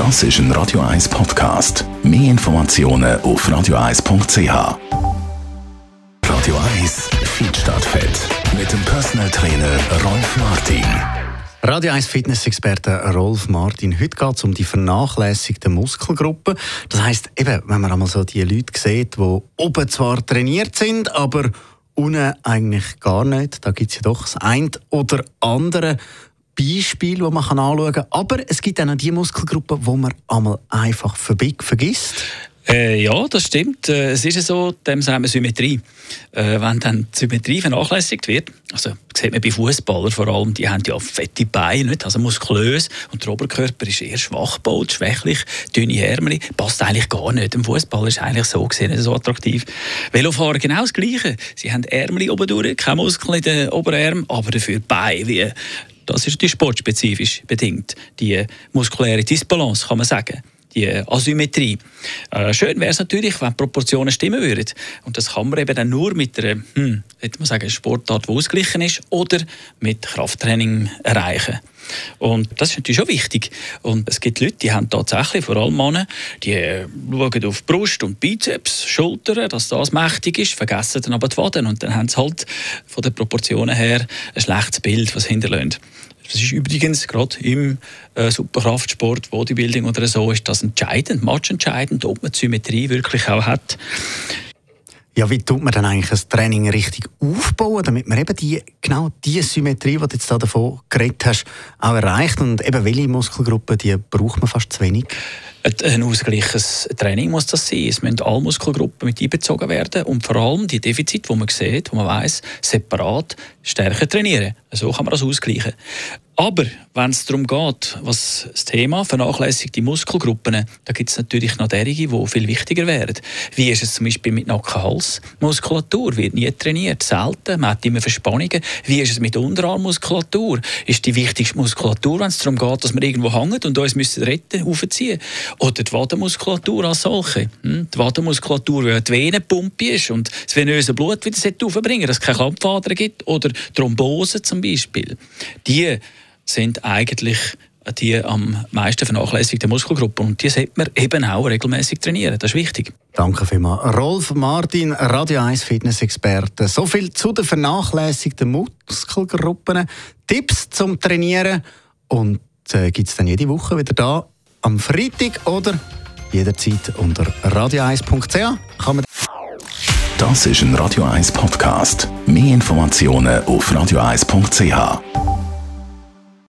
Das ist ein Radio 1 Podcast. Mehr Informationen auf radio1.ch. Radio 1 Feed statt Fett. Mit dem Personal Trainer Rolf Martin. Radio 1 Fitness-Experte Rolf Martin. Heute geht es um die vernachlässigten Muskelgruppen. Das heisst, eben, wenn man einmal so die Leute sieht, die oben zwar trainiert sind, aber unten eigentlich gar nicht. Da gibt es ja doch das ein oder andere Beispiel, das man anschauen kann. Aber es gibt auch noch die Muskelgruppen, die man einmal einfach vergisst. Äh, ja, das stimmt. Äh, es ist so, dem sagen wir Symmetrie. Äh, wenn dann die Symmetrie vernachlässigt wird, also sieht man bei Fußballern vor allem, die haben ja fette Beine, nicht? also muskulös und der Oberkörper ist eher schwach gebaut, schwächlich, dünne Ärmel, passt eigentlich gar nicht. Im Fußball ist eigentlich so gesehen nicht so attraktiv. Velofahrer genau das Gleiche. Sie haben Ärmel oben durch, keine Muskeln in den Oberarmen, aber dafür Beine wie das ist die sportspezifisch bedingt, die muskuläre Disbalance, kann man sagen die Asymmetrie. Äh, schön wäre es natürlich, wenn Proportionen stimmen würden. Und das kann man eben dann nur mit einer hm, man sagen, Sportart, die ausgeglichen ist, oder mit Krafttraining erreichen. Und das ist natürlich schon wichtig. Und es gibt Leute, die haben tatsächlich, vor allem Männer, die schauen auf Brust und Bizeps, Schultern, dass das mächtig ist, vergessen dann aber die Waden. Und dann haben sie halt von den Proportionen her ein schlechtes Bild, was hinterlässt. Das ist übrigens gerade im äh, Superkraftsport, Bodybuilding oder so, ist das entscheidend, matchentscheidend, ob man die Symmetrie wirklich auch hat. Ja, wie tut man dann eigentlich das Training richtig aufbauen, damit man eben die, genau die Symmetrie, die du jetzt davon geredet hast, auch erreicht? Und eben welche Muskelgruppen, die braucht man fast zu wenig? Ein ausgleiches Training muss das sein. Es müssen alle Muskelgruppen mit einbezogen werden und vor allem die Defizite, die man sieht, wo man weiß, separat stärker trainieren. So kann man das ausgleichen. Aber wenn es darum geht, was das Thema vernachlässigte Muskelgruppen, da gibt es natürlich noch derige, die viel wichtiger wären. Wie ist es zum Beispiel mit Nacken-Hals-Muskulatur? Wird nie trainiert, selten, man hat immer Verspannungen. Wie ist es mit Unterarmmuskulatur? Ist die wichtigste Muskulatur, wenn es darum geht, dass wir irgendwo hängen und uns müssen retten, aufziehen? Oder die Wadenmuskulatur als solche? Hm? Die Wadenmuskulatur, weil die Venenpumpe ist und das venöse Blut wieder aufbringen dass es keine Klappfadern gibt. Oder Thrombose zum Beispiel. Die sind eigentlich die am meisten vernachlässigten Muskelgruppen. Und die sollte man eben auch regelmäßig trainieren. Das ist wichtig. Danke vielmals. Rolf Martin, Radio 1 Fitness-Experte. So viel zu den vernachlässigten Muskelgruppen. Tipps zum Trainieren. Und äh, gibt es dann jede Woche wieder da am Freitag oder jederzeit unter radio1.ch. Das ist ein Radio 1 Podcast. Mehr Informationen auf radio1.ch.